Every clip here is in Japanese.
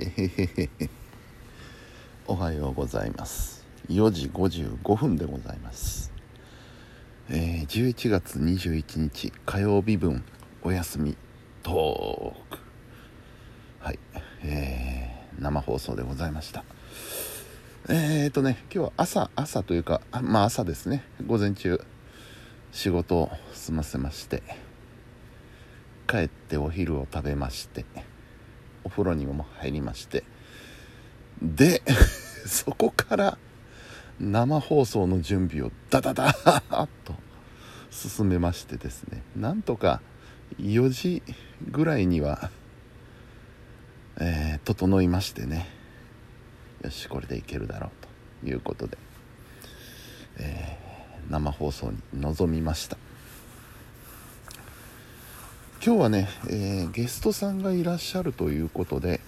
おはようございます。4時55分でございます。えー、11月21日火曜日分お休みトーク。はい。えー、生放送でございました。えーとね今日は朝朝というかあまあ朝ですね。午前中仕事を済ませまして帰ってお昼を食べましてお風呂にも入りましてで そこから生放送の準備をダダダーッと進めましてですねなんとか4時ぐらいには、えー、整いましてねよしこれでいけるだろうということで、えー、生放送に臨みました。今日はね、えー、ゲストさんがいらっしゃるということで、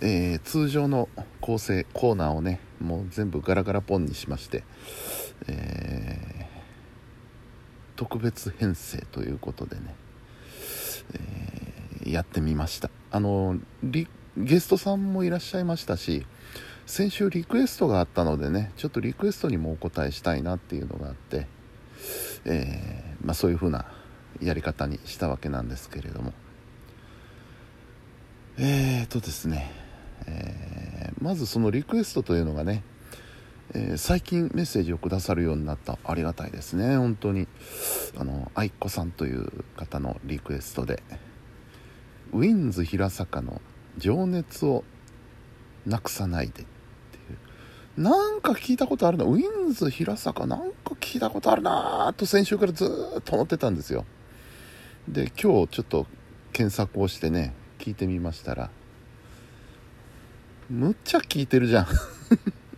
えー、通常の構成コーナーをねもう全部ガラガラポンにしまして、えー、特別編成ということでね、えやってみました。あのゲストさんもいらっしゃいましたし先週リクエストがあったのでねちょっとリクエストにもお答えしたいなっていうのがあって、えまあ、そういう風なやり方にしたわけなんですけれども。えーとですね、えー、まずそのリクエストというのがね、えー、最近メッセージをくださるようになったありがたいですね本当に。あの愛子さんという方のリクエストで。ウィンズ平坂の情熱をなくさないでっていう。なんか聞いたことあるな。ウィンズ平坂なんか聞いたことあるなと先週からずっと思ってたんですよ。で今日ちょっと検索をしてね聞いてみましたらむっちゃ聴いてるじゃん。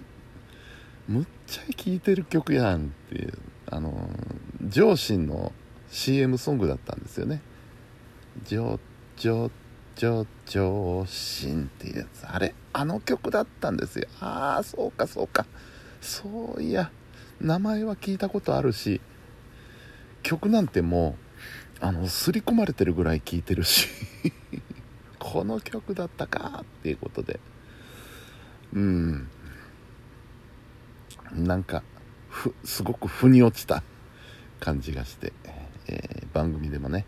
むっちゃ聴いてる曲やんっていうあの上心の CM ソングだったんですよね「ジョジョジョ上心」っていうやつ。あれあの曲だったんですよ。ああそうかそうか。そういや名前は聞いたことあるし曲なんてもうあの刷り込まれてるぐらい聴いてるし この曲だったかっていうことで。うん。なんかふすごく腑に落ちた感じがして、えー、番組でもね、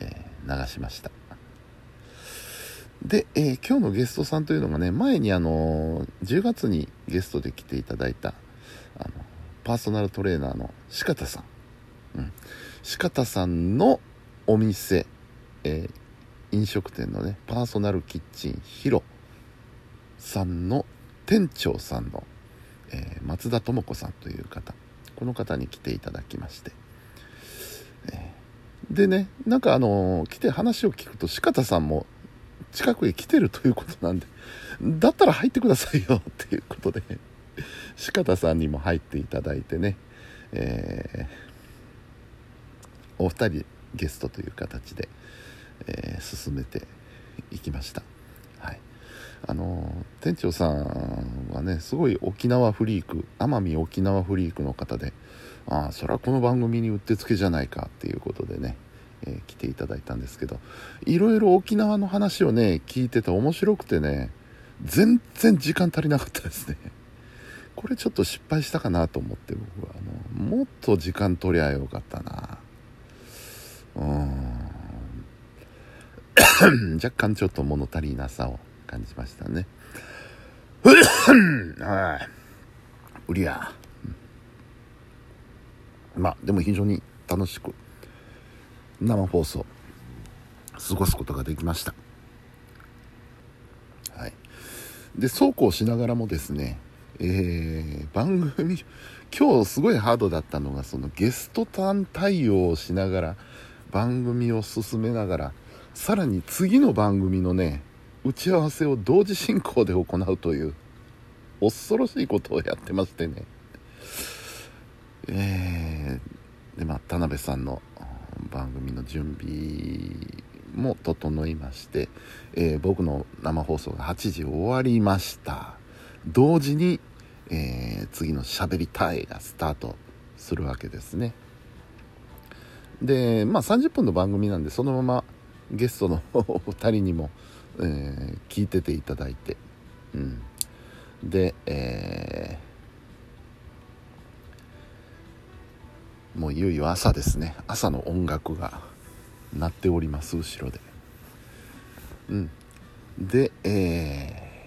えー、流しました。で、えー、今日のゲストさんというのがね前にあの10月にゲストで来ていただいたあのパーソナルトレーナーの四方さん、うん、四方さんのお店、えー、飲食店のねパーソナルキッチンヒロさんの店長さんの、えー、松田智子さんという方。この方に来ていただきまして、えー、でねなんかあの来て話を聞くと四方さんも近くへ来てるということなんでだったら入ってくださいよ っていうことで四方さんにも入っていただいてね、えー、お二人ゲストという形で、えー、進めていきました。はい、あの店長さんはねすごい沖縄フリーク奄美沖縄フリークの方でああそれはこの番組にうってつけじゃないかっていうことでね、えー、来ていただいたんですけどいろいろ沖縄の話をね聞いてて面白くてね全然時間足りなかったですね。これちょっと失敗したかなと思って僕は。あのもっと時間取りゃよかったな。若干ちょっと物足りなさを感じましたね。はい。売りや、まあでも非常に楽しく生放送過ごすことができました。はい。でそうこうしながらもですねえー、番組今日すごいハードだったのがそのゲストターン対応をしながら番組を進めながらさらに次の番組のね打ち合わせを同時進行で行うという恐ろしいことをやってましてね。えー、でまあ田辺さんの番組の準備も整いまして、えー、僕の生放送が8時終わりました。同時に、えー、次の「しゃべりたい」がスタートするわけですね。でまあ30分の番組なんでそのままゲストのお二人にもえー、聞いてていただいて、うん、で、えー、もういよいよ朝ですね。朝の音楽が鳴っております後ろで。うん。で、え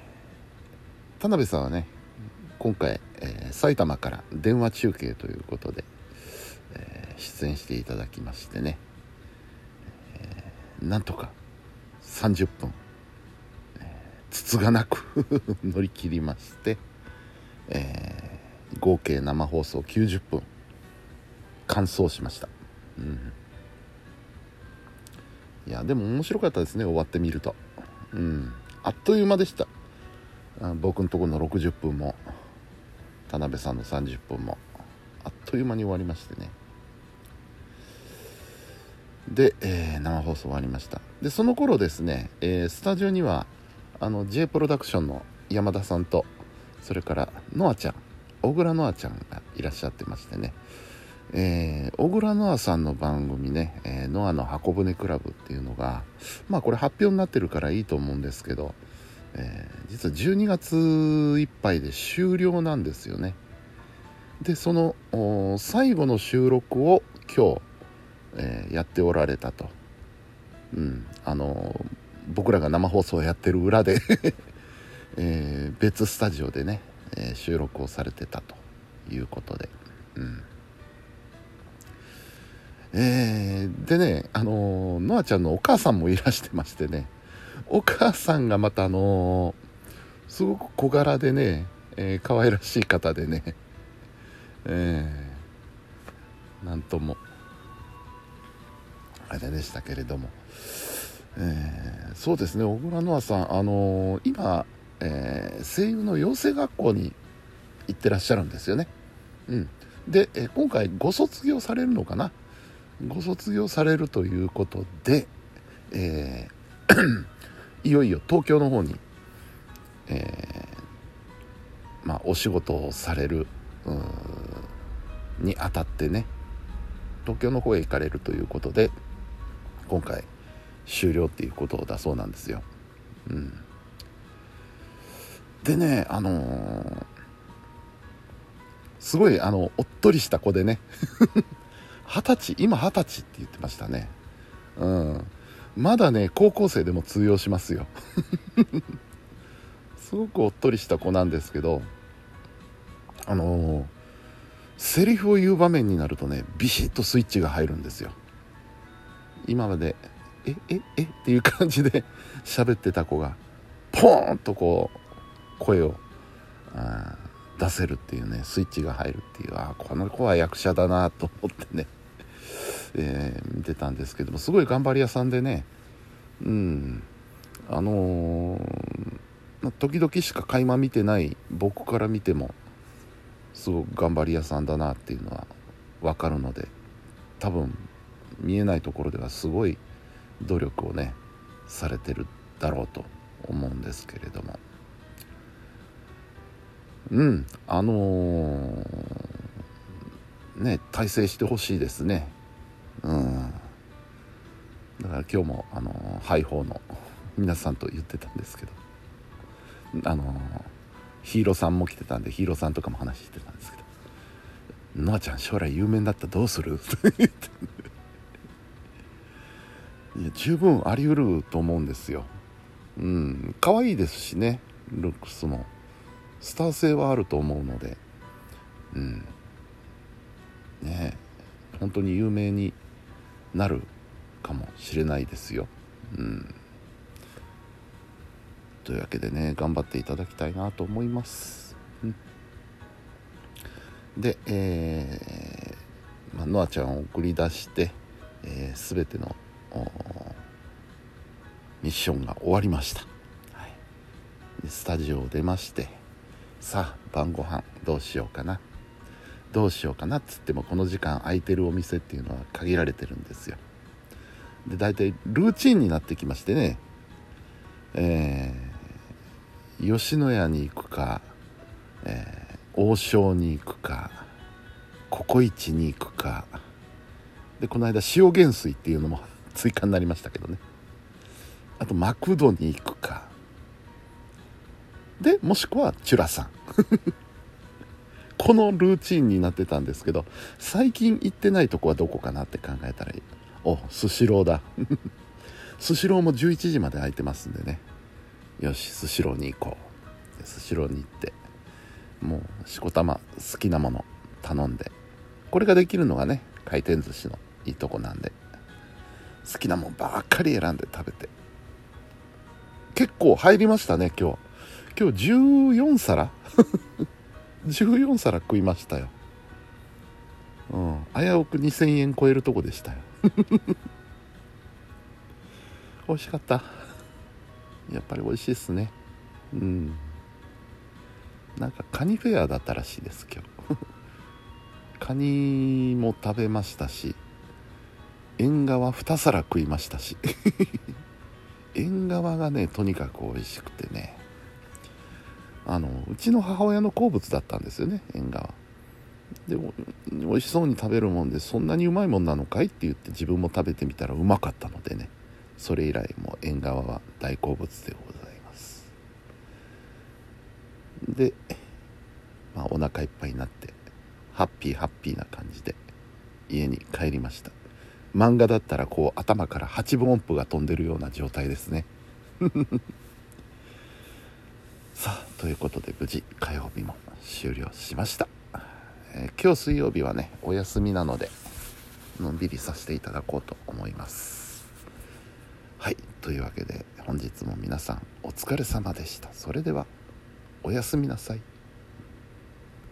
ー、田辺さんはね今回、えー、埼玉から電話中継ということで、出演していただきましてね、えー、なんとか30分、えつつがなく 乗り切りまして、え合計生放送90分完走しました、うん、いやでも面白かったですね終わってみると。うん。あっという間でした。僕のとこの60分も田辺さんの30分もあっという間に終わりましてね。で、えー、生放送終わりました。でその頃ですね、えー、スタジオにはあの J プロダクションの山田さんとそれからノアちゃん小倉ノアちゃんがいらっしゃってましてね。えー、小倉ノアさんの番組ね、えー、ノアの箱舟クラブっていうのがまあこれ発表になってるからいいと思うんですけど、えー、実は12月いっぱいで終了なんですよね。でその最後の収録を今日、えー、やっておられたと、うん。あの僕らが生放送をやってる裏で え別スタジオでね、え収録をされてたということで、うん。えー、でね、あの、ノアちゃんのお母さんもいらしてましてね、お母さんがまたあの、すごく小柄でね、えー、可愛らしい方でね、えー、なんとも、あれでしたけれども、えー、そうですね、小倉ノアさん、あのー、今、えー、声優の養成学校に行ってらっしゃるんですよね。うん。で、え今回ご卒業されるのかな？ご卒業されるということで、え いよいよ東京の方に、え、まあ、お仕事をされるにあたってね東京の方へ行かれるということで今回終了っていうことだそうなんですよ。うん、でねあのー、すごいあのおっとりした子でね。二十歳今二十歳って言ってましたね。うん。まだね高校生でも通用しますよ。すごくおっとりした子なんですけどあのー、セリフを言う場面になるとねビシッとスイッチが入るんですよ。今まで「えええっていう感じで喋ってた子がポーンとこう声を出せるっていうねスイッチが入るっていうあこの子は役者だなと思ってね えー、見てたんですけどもすごい頑張り屋さんでねうんあのー、時々しか垣間見てない僕から見てもすごく頑張り屋さんだなっていうのは分かるので多分見えないところではすごい努力をねされてるだろうと思うんですけれども。うんあのー、ね大成してほしいですね。うん。だから今日もあのハイホーの皆さんと言ってたんですけど。あのヒーローさんも来てたんでヒーローさんとかも話してたんですけど「ノアちゃん将来有名になったらどうする?」って言っていや十分あり得ると思うんですよ。うん。可愛いですしね。ルックスも。スター性はあると思うので。うん。ね。本当に有名になるかもしれないですよ。うん、というわけでね頑張っていただきたいなと思います。うん、で、えーまあ、ノアちゃんを送り出して、えー、全てのミッションが終わりました。はい、スタジオを出ましてさあ晩ご飯どうしようかな。どうしようかなっつってもこの時間空いてるお店っていうのは限られてるんですよ。で大体ルーチンになってきましてね。えー、吉野家に行くか、えー、王将に行くかココイチに行くか。でこの間塩原水っていうのも追加になりましたけどね。あとマクドに行くか。でもしくはチュラさん。このルーチンになってたんですけど最近行ってないとこはどこかなって考えたらいい。おスシローだ。スシローも11時まで空いてますんでね。よしスシローに行こう。スシローに行ってもうしこたま好きなもの頼んで。これができるのがね回転寿司のいいとこなんで。好きなもんばっかり選んで食べて。結構入りましたね今日。今日14皿？14皿食いましたよ。うん。危うく2000円超えるとこでしたよ。美味しかった。やっぱり美味しいっすね。うん。なんかカニフェアだったらしいです今日。カニも食べましたし。縁側2皿食いましたし。縁側がねとにかく美味しくてね。あのうちの母親の好物だったんですよね縁側。でも美味しそうに食べるもんでそんなにうまいもんなのかいって言って自分も食べてみたらうまかったのでね。それ以来も縁側は大好物でございます。で、まあ、お腹いっぱいになってハッピーハッピーな感じで家に帰りました。漫画だったらこう頭から8分音符が飛んでるような状態ですね。さあということで無事火曜日も終了しました、えー、今日水曜日はねお休みなのでのんびりさせていただこうと思います。はいというわけで本日も皆さんお疲れ様でした。それではおやすみなさい。